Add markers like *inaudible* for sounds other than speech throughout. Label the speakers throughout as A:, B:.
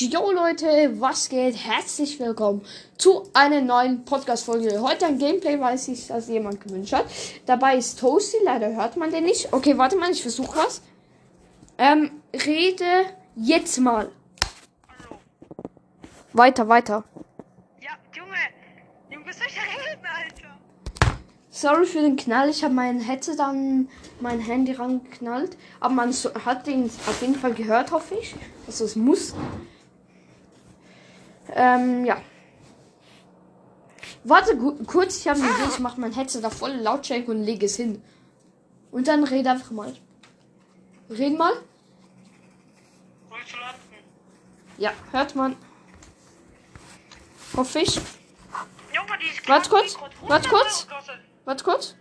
A: Jo Leute, was geht? Herzlich willkommen zu einer neuen Podcast-Folge. Heute ein Gameplay, weil sich das jemand gewünscht hat. Dabei ist Toasty, leider hört man den nicht. Okay, warte mal, ich versuche was. Ähm, rede jetzt mal.
B: Hallo.
A: Weiter, weiter.
B: Ja, Junge, du bist euch reden, Alter.
A: Sorry für den Knall, ich habe mein Headset an mein Handy rangeknallt. Aber man hat den auf jeden Fall gehört, hoffe ich. Also es muss. Ähm, ja. Warte kurz, ich habe eine Idee. Ich mache mein Headset auf volle Lautstärke und lege es hin. Und dann rede einfach mal. Reden mal. Ja, hört man. Hoffe ich. Warte kurz, warte
B: 100
A: kurz. Warte kurz.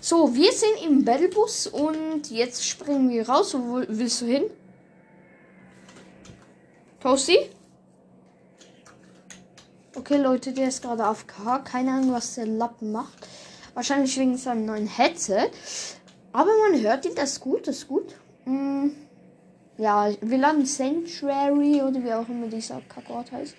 A: So, wir sind im Battlebus und jetzt springen wir raus. Wo will- willst du hin? Toasty? Okay, Leute, der ist gerade auf K. Keine Ahnung, was der Lappen macht. Wahrscheinlich wegen seinem neuen Headset. Aber man hört ihn, das ist gut, das ist gut. Mm, ja, wir landen Sanctuary oder wie auch immer dieser Kackort heißt.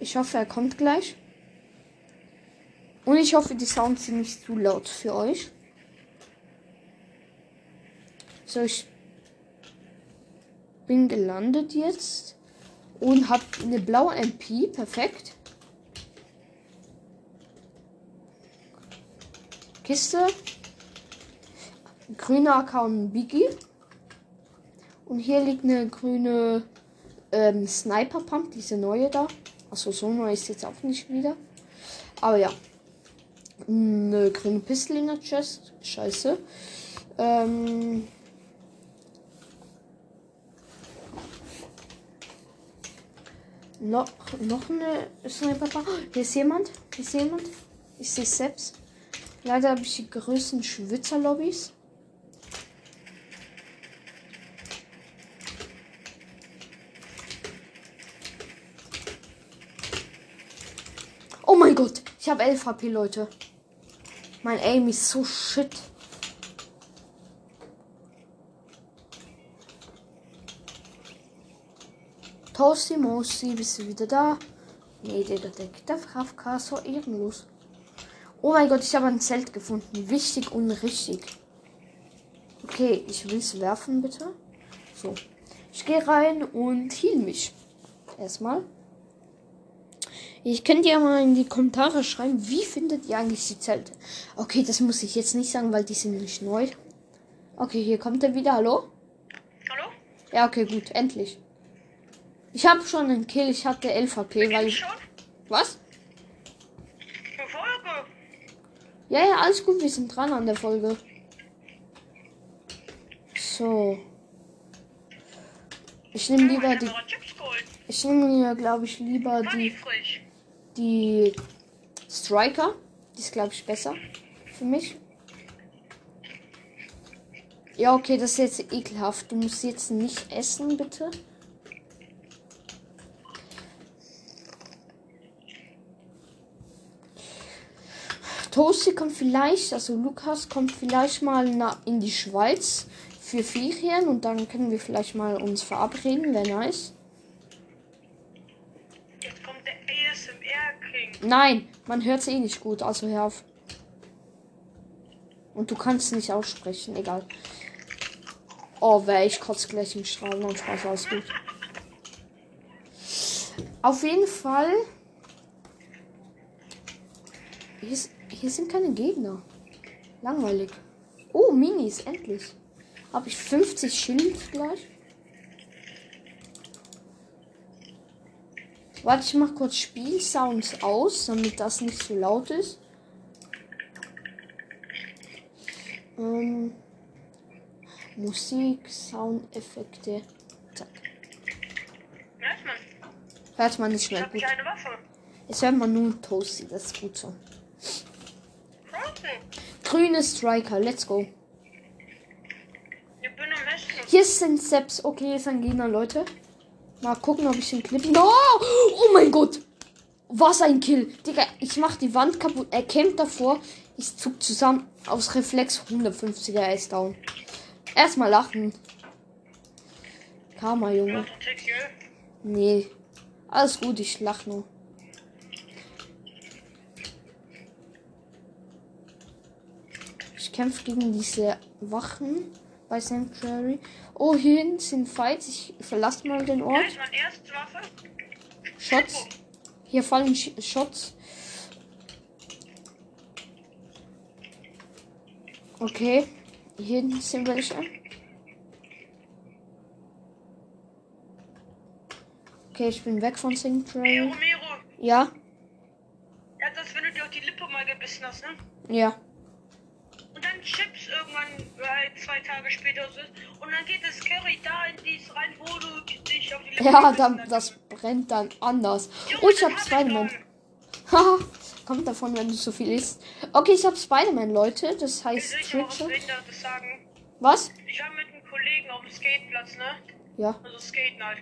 A: Ich hoffe, er kommt gleich. Und ich hoffe, die Sounds sind nicht zu laut für euch. So, ich bin gelandet jetzt und habe eine blaue MP. Perfekt. Kiste. Grüner und Biggie. Und hier liegt eine grüne ähm, Sniper Pump, diese neue da. Achso, so neu ist jetzt auch nicht wieder. Aber ja. Eine grüne Pistole in der Chest. Scheiße. Ähm. Noch, noch eine Sniper. Hier ist jemand. Hier ist jemand. Ich sehe selbst. Leider habe ich die größten Schwitzerlobbys. Oh mein Gott, ich habe 11 HP, Leute. Mein Aim ist so shit. Toasty Mosi, bist du wieder da? Nee, Digga, der geht einfach auf K, so ehrenlos. Oh mein Gott, ich habe ein Zelt gefunden. Wichtig und richtig. Okay, ich will es werfen, bitte. So. Ich gehe rein und heal mich. Erstmal. Ich könnt ja mal in die Kommentare schreiben, wie findet ihr eigentlich die Zelte? Okay, das muss ich jetzt nicht sagen, weil die sind nicht neu. Okay, hier kommt er wieder. Hallo?
B: Hallo?
A: Ja, okay, gut, endlich. Ich habe schon einen Kill. Ich hatte 11 HP, weil ich. Was?
B: Eine Folge.
A: Ja, ja, alles gut. Wir sind dran an der Folge. So. Ich nehme lieber die. Ich nehme mir, glaube ich, lieber
B: die
A: die Striker. Die ist, glaube ich, besser für mich. Ja, okay, das ist jetzt ekelhaft. Du musst jetzt nicht essen, bitte. Toasty kommt vielleicht, also Lukas kommt vielleicht mal in die Schweiz für Ferien und dann können wir vielleicht mal uns verabreden, wäre nice.
B: Jetzt kommt der ASMR-King.
A: Nein, man hört es eh nicht gut, also hör auf. Und du kannst nicht aussprechen, egal. Oh, weh, ich kotze gleich im Strahlen und Spaß, alles gut. Auf jeden Fall. Ist, hier sind keine Gegner. Langweilig. Oh, Minis, endlich. Habe ich 50 Schild gleich? Warte, ich mach kurz Spielsounds aus, damit das nicht so laut ist. Ähm, Musik, Soundeffekte. Zack.
B: Hört man?
A: Hört man nicht
B: Ich
A: mehr gut. Jetzt hört man nur Toasty, das ist gut so. Grüne Striker, let's go. Hier sind Steps. Okay, hier ist ein Gegner, Leute. Mal gucken, ob ich den Clip. No! Oh mein Gott! Was ein Kill. Digga, ich mach die Wand kaputt. Er kämpft davor. Ich zuck zusammen. Aus Reflex 150er, er ist down. Erstmal lachen. Karma, Junge. Nee. Alles gut, ich lach nur. Ich kämpfe gegen diese Wachen bei Sanctuary. Oh, hier hinten sind Fights. Ich verlasse mal den Ort. Shots. Hier fallen Sch Shots. Okay. Hier hinten sind welche. Okay, ich bin weg von Sanctuary.
B: Romero.
A: Ja,
B: Ja, das, wenn du dir auf die Lippe mal gebissen hast, ne?
A: ja.
B: Dann Chips irgendwann äh, zwei Tage später so ist. Und dann geht das Curry da in dies rein, wo du dich auf die Lippe
A: Ja, dann, das brennt dann anders.
B: Junge,
A: Oh, ich hab Spider-Man. Haha, *laughs* kommt davon, wenn du so viel isst. Okay, ich hab Spider-Man, Leute. Das heißt
B: Ich
A: Twitcher. Was?
B: Ich war mit einem Kollegen auf dem Skateplatz, ne?
A: Ja.
B: Also Skaten halt.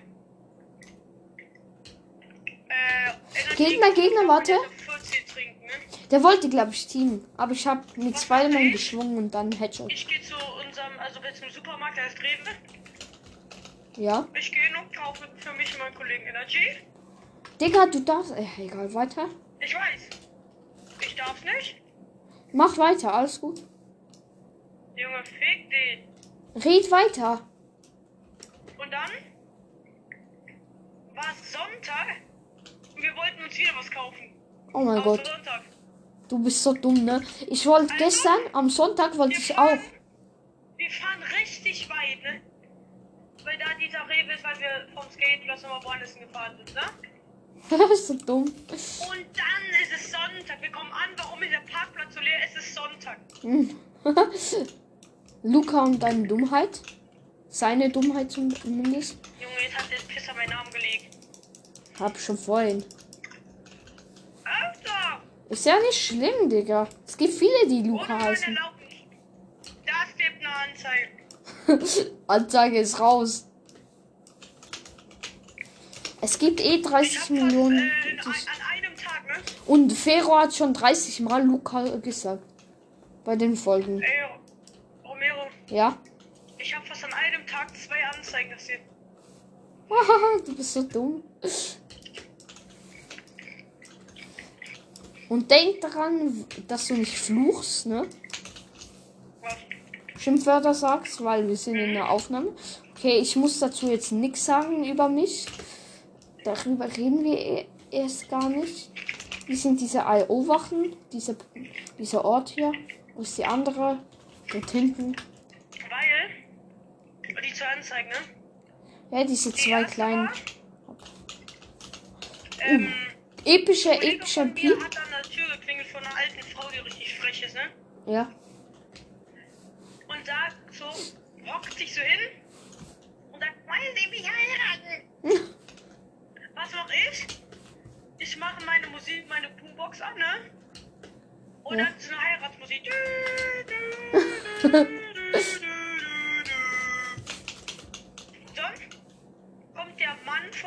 B: Äh,
A: Gegner, Gegner, warte. Der wollte, glaube ich, teamen. Aber ich hab mit Spider-Man geschwungen und dann Headshot.
B: Ich gehe zu unserem, also jetzt im Supermarkt, der ist Rewe.
A: Ja.
B: Ich gehe und kaufe für mich und meinen Kollegen Energy.
A: Digga, du darfst. Äh, egal, weiter.
B: Ich weiß. Ich darf nicht.
A: Mach weiter, alles gut.
B: Junge, fick den.
A: Red weiter.
B: Und dann war es Sonntag und wir wollten uns wieder was kaufen.
A: Oh mein
B: Außer
A: Gott.
B: Sonntag.
A: Du bist so dumm, ne? Ich wollte gestern, am Sonntag wollte ich auch.
B: Wir fahren richtig weit, ne? Weil da dieser Rewe ist, weil wir vom Skateplatz nochmal woanders gefahren sind, ne? *laughs*
A: so dumm.
B: Und dann ist es Sonntag. Wir kommen an, warum ist der Parkplatz so leer? Es ist Sonntag. *laughs*
A: Luca und deine Dummheit. Seine Dummheit zumindest.
B: Junge, jetzt hat der Pisser meinen Namen gelegt.
A: Hab schon vorhin. Ist ja nicht schlimm, Digga. Es gibt viele, die Luca heißen.
B: Das gibt eine Anzeige. *laughs*
A: Anzeige ist raus. Es gibt eh
B: Ich
A: 30
B: hab
A: Millionen.
B: fast, äh, Tag, ne?
A: Und Fero hat schon 30 Mal Luca gesagt. Bei den Folgen.
B: Ey, Romero,
A: Ja?
B: ich habe fast an einem Tag zwei Anzeigen gesehen. *laughs*
A: du bist so dumm. Und denk daran, dass du nicht fluchst, ne?
B: Was?
A: Schimpfwörter sagst, weil wir sind in der Aufnahme. Okay, ich muss dazu jetzt nichts sagen über mich. Darüber reden wir e- erst gar nicht. Wie sind diese IO-Wachen? Diese, dieser Ort hier. Wo ist die andere? Dort hinten.
B: Weil, die zwei Anzeigen, ne?
A: Ja, diese
B: Die
A: zwei kleinen.
B: Ähm,
A: Epischer
B: mir
A: Piep.
B: hat an der Tür geklingelt von einer alten Frau, die richtig frech ist, ne?
A: Ja.
B: Und sagt so, hockt sich so hin und sagt, wollen Sie mich heiraten? *laughs* Was mach ich? Ich mache meine Musik, meine Boombox an, ne? Und
A: Ja.
B: dann so eine Heiratsmusik. *laughs* *laughs*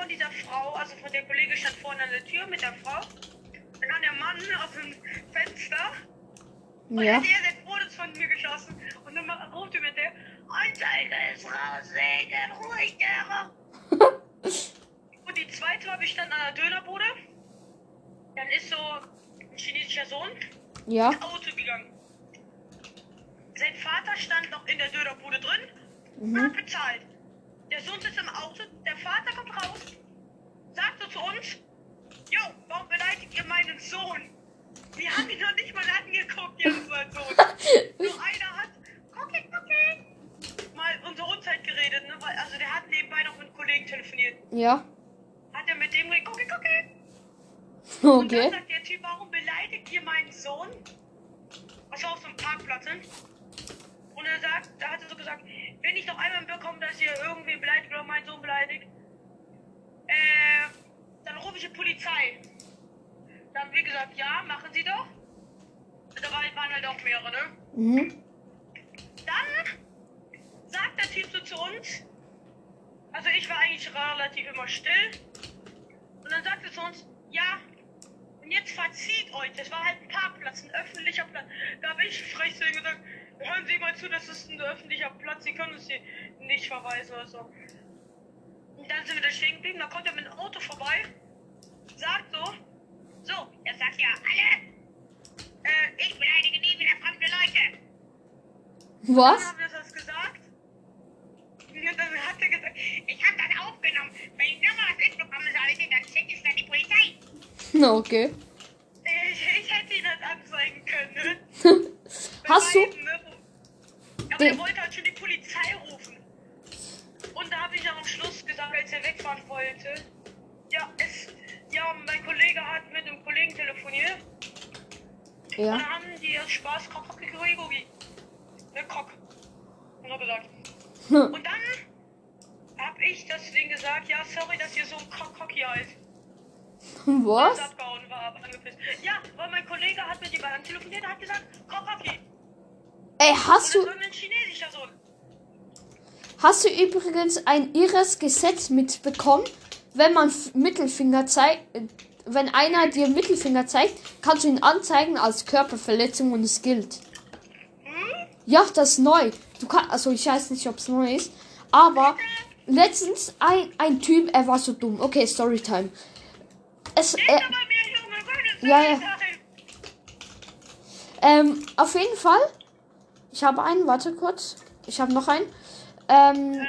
B: von dieser Frau, also von der Kollege stand vorne an der Tür mit der Frau. Dann kam der Mann aus dem Fenster und
A: Ja.
B: hat er den Fotos von mir geschossen. Und dann ruft er mit der, Anzeige ist raus, wegen ruhig, der *laughs* Und die zweite war, wir standen an der Dönerbude. Dann ist so ein chinesischer Sohn
A: Ja.
B: ins Auto gegangen. Sein Vater stand noch in der Dönerbude drin und hat bezahlt. Der Sohn sitzt im Auto, der Vater kommt raus, sagt so zu uns, Jo, warum beleidigt ihr meinen Sohn? Wir haben ihn noch nicht mal angeguckt, jetzt mein Sohn. *laughs* Nur einer hat, gucki, gucki, mal unsere Unzeit geredet, ne? Weil, also der hat nebenbei noch mit einem Kollegen telefoniert.
A: Ja.
B: Hat er mit dem geredet, gucki, gucki. *laughs* Und dann
A: Okay.
B: sagt der Typ, warum beleidigt ihr meinen Sohn? War auf so einem Parkplatz, ne? Und er sagt, da hat er so gesagt, wenn ich noch einmal mitbekomme, dass ihr irgendwie beleidigt oder meinen Sohn beleidigt, äh, dann rufe ich die Polizei. Dann haben wir gesagt, ja, machen Sie doch. Da war- waren halt auch mehrere, ne?
A: Mhm.
B: Dann sagt der Typ so zu uns, also ich war eigentlich relativ immer still. Und dann sagt er zu uns, ja, und jetzt verzieht euch. Das war halt ein Parkplatz, ein öffentlicher Platz. Da habe ich frech zu ihm gesagt, hören Sie mal zu, das ist ein öffentlicher Platz, Sie können uns hier nicht verweisen oder so. Und dann sind wir da stehen geblieben, da kommt er mit dem Auto vorbei, sagt so, so, er sagt ja, alle, äh, ich beleidige nie wieder fremde Leute. Dann
A: Was?
B: haben wir das gesagt. Und dann hat er gesagt, ich habe das aufgenommen. Wenn ich nochmal was mitbekomme sollte, dann schicke ich dann die Polizei. *laughs*
A: Okay.
B: Ich, ich hätte ihn halt anzeigen können. ne? *laughs*
A: Hast du? Den-
B: er wollte halt schon die Polizei rufen. Und da habe ich auch am Schluss gesagt, als er wegfahren wollte, ja, es, ja, mein Kollege hat mit einem Kollegen telefoniert. Und
A: Ja.
B: dann haben die aus Spaß Kock, Kock, ne, Kock. Nur gesagt.
A: Hm.
B: Und dann hab ich deswegen gesagt, ja, sorry, dass ihr so ein Kock, Kock hier heißt.
A: Was?
B: Abgehauen war, angepisst. Ja, weil mein Kollege hat mit jemandem telefoniert und hat gesagt, Kock, Kock.
A: Ey, hast
B: Und
A: du,
B: das ist ein chinesischer Sohn.
A: Hast du übrigens ein irres Gesetz mitbekommen? Wenn man Mittelfinger zeigt, wenn einer dir Mittelfinger zeigt, kannst du ihn anzeigen als Körperverletzung und es gilt. Ja, das ist neu. Du kannst, also ich weiß nicht, ob es neu ist, aber letztens ein, ein Typ, er war so dumm. Okay, Storytime. Es, er, Ja, ja. ähm, auf jeden Fall. Ich habe einen, warte kurz. Ich habe noch einen. Ähm,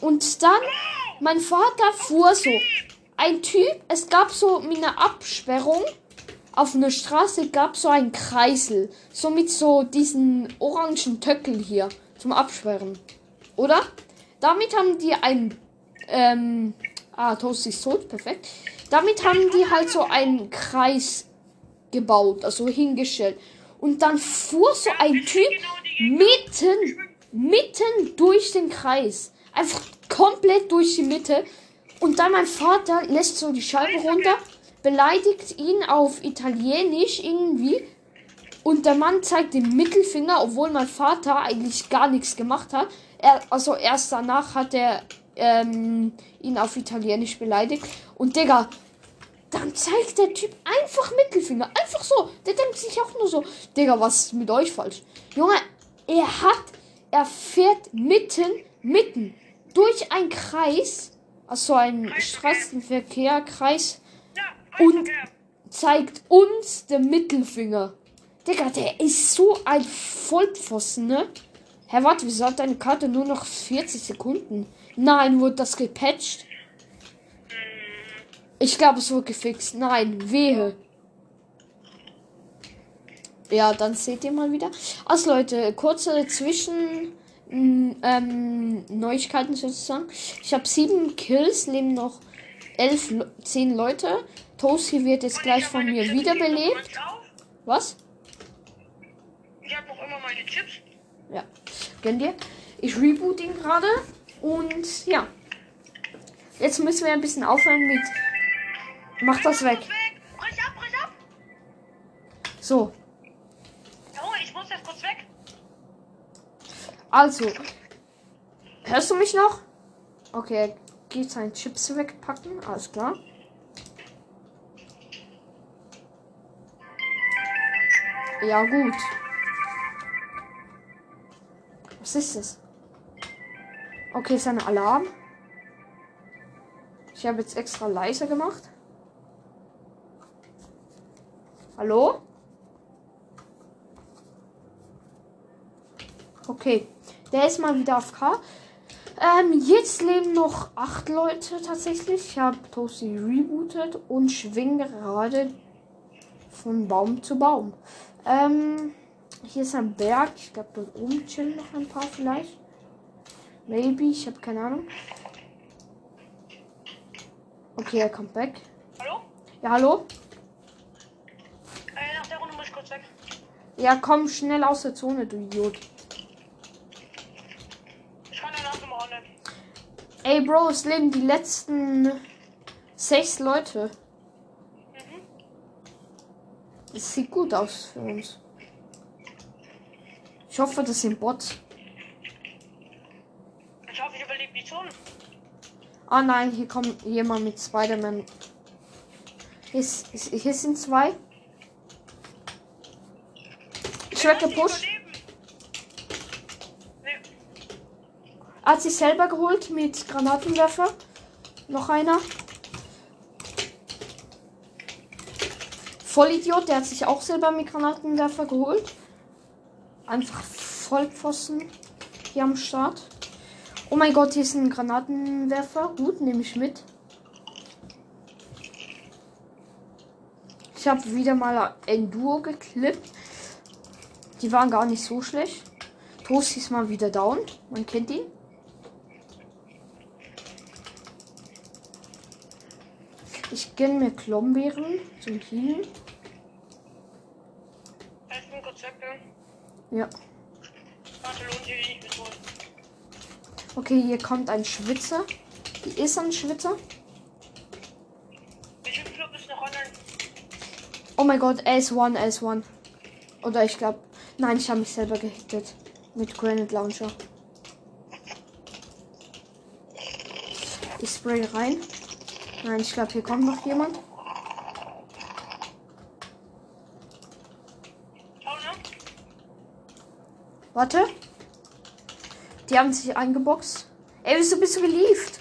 A: und dann, mein Vater fuhr so. Ein Typ, es gab so mit einer Absperrung auf einer Straße gab so einen Kreisel. So mit so diesen orangen Töckeln hier zum Absperren. Oder? Damit haben die ein. Ähm, ah, Toast ist tot, perfekt. Damit haben die halt so einen Kreis gebaut, also hingestellt. Und dann fuhr so ein Typ mitten, mitten durch den Kreis. Einfach komplett durch die Mitte. Und dann mein Vater lässt so die Scheibe runter, beleidigt ihn auf Italienisch irgendwie. Und der Mann zeigt den Mittelfinger, obwohl mein Vater eigentlich gar nichts gemacht hat. Er, also erst danach hat er ähm, ihn auf Italienisch beleidigt. Und Digga, dann zeigt der Typ einfach Mittelfinger. Einfach so. Der denkt sich auch nur so, Digga, was ist mit euch falsch? Junge, er hat, er fährt mitten, mitten durch einen Kreis, also einen Straßenverkehrkreis,
B: Ja,
A: Und- zeigt uns den Mittelfinger. Digga, der ist so ein Vollpfosten, ne? Hä, warte, wieso hat deine Karte nur noch 40 Sekunden? Nein, wurde das gepatcht? Ich glaube, es wurde gefixt. Nein, wehe. Ja, dann seht ihr mal wieder. Also Leute, kurze Zwischen m, ähm, Neuigkeiten sozusagen. Ich habe sieben Kills, leben noch elf, zehn Leute. Toasty wird jetzt gleich von mir wiederbelebt. Was?
B: Ich hab noch immer meine Chips.
A: Ja, gönn dir. Ich reboot ihn gerade und ja. Jetzt müssen wir ein bisschen aufhören mit. Mach das weg. So,
B: muss jetzt kurz weg.
A: also. Hörst du mich noch? Okay, geht seine Chips wegpacken. Alles klar. Ja, gut. Was ist das? Okay, ist ein Alarm. Ich habe jetzt extra leise gemacht. Hallo? Okay, der ist mal wieder auf K. Ähm, jetzt leben noch acht Leute tatsächlich. Ich habe Toasty rebootet und schwinge gerade von Baum zu Baum. Ähm, hier ist ein Berg. Ich glaube, dort oben chillen noch ein paar vielleicht. Maybe, ich habe keine Ahnung. Okay, er kommt back.
B: Hallo?
A: Ja, hallo?
B: Äh, nach der Runde muss ich kurz weg.
A: Ja, komm schnell aus der Zone, du Idiot.
B: Ich kann danach nochmal online.
A: Ey, Bro, es leben die letzten sechs Leute.
B: Mhm.
A: Es sieht gut aus für uns. Ich hoffe, das sind Bots.
B: Ich hoffe, ich überlebe die Zone.
A: Ah nein, hier kommt jemand mit Spider-Man. Hier, hier sind zwei. Ich werde gepusht.
B: überleben. Nee.
A: Hat sich selber geholt mit Granatenwerfer. Noch einer. Vollidiot, der hat sich auch selber mit Granatenwerfer geholt. Einfach Vollpfosten hier am Start. Oh mein Gott, hier ist ein Granatenwerfer. Gut, nehme ich mit. Ich habe wieder mal ein Duo geklippt. Die waren gar nicht so schlecht. Toast ist mal wieder down. Man kennt ihn. Ich gönne mir Klombeeren zum Healen.
B: Ich bin kurz weg, ne?
A: Ja.
B: Warte, lohnt sich nicht mit holen.
A: Okay, hier kommt ein Schwitzer. Hier ist ein Schwitzer.
B: Viel Club ist noch online?
A: Oh mein Gott, S1, S1. Oder ich glaube. Nein, ich habe mich selber gehittet. Mit Granite Launcher. Ich spray rein. Nein, ich glaube, hier kommt noch jemand. Warte. Die haben sich eingeboxt. Ey, wieso bist du gelieft?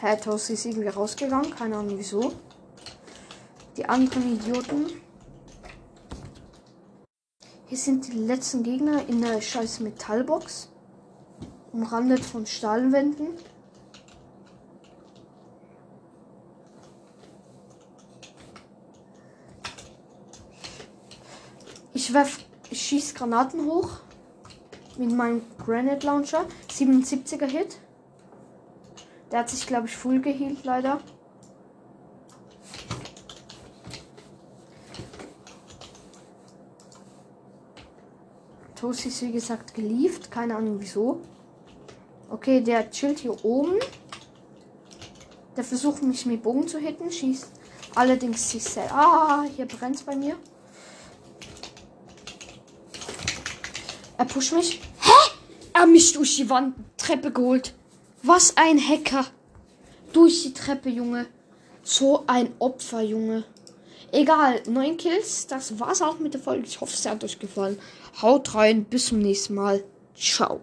A: Hä, Toast ist irgendwie rausgegangen. Keine Ahnung wieso. Die anderen Idioten. Hier sind die letzten Gegner in der scheiß Metallbox. Umrandet von Stahlwänden. Ich werf, ich schieß Granaten hoch mit meinem Granite Launcher. 77er Hit. Der hat sich, glaube ich, full geheilt, leider. Toast ist, wie gesagt, gelieft. Keine Ahnung wieso. Okay, der chillt hier oben. Der versucht mich mit Bogen zu hitten. Schießt allerdings sich selbst. Ah, hier brennt bei mir. Er pusht mich. Hä? Er hat mich durch die Wand Treppe geholt. Was ein Hacker. Durch die Treppe, Junge. So ein Opfer, Junge. Egal, neun Kills. Das war's auch mit der Folge. Ich hoffe, es hat euch gefallen. Haut rein. Bis zum nächsten Mal. Ciao.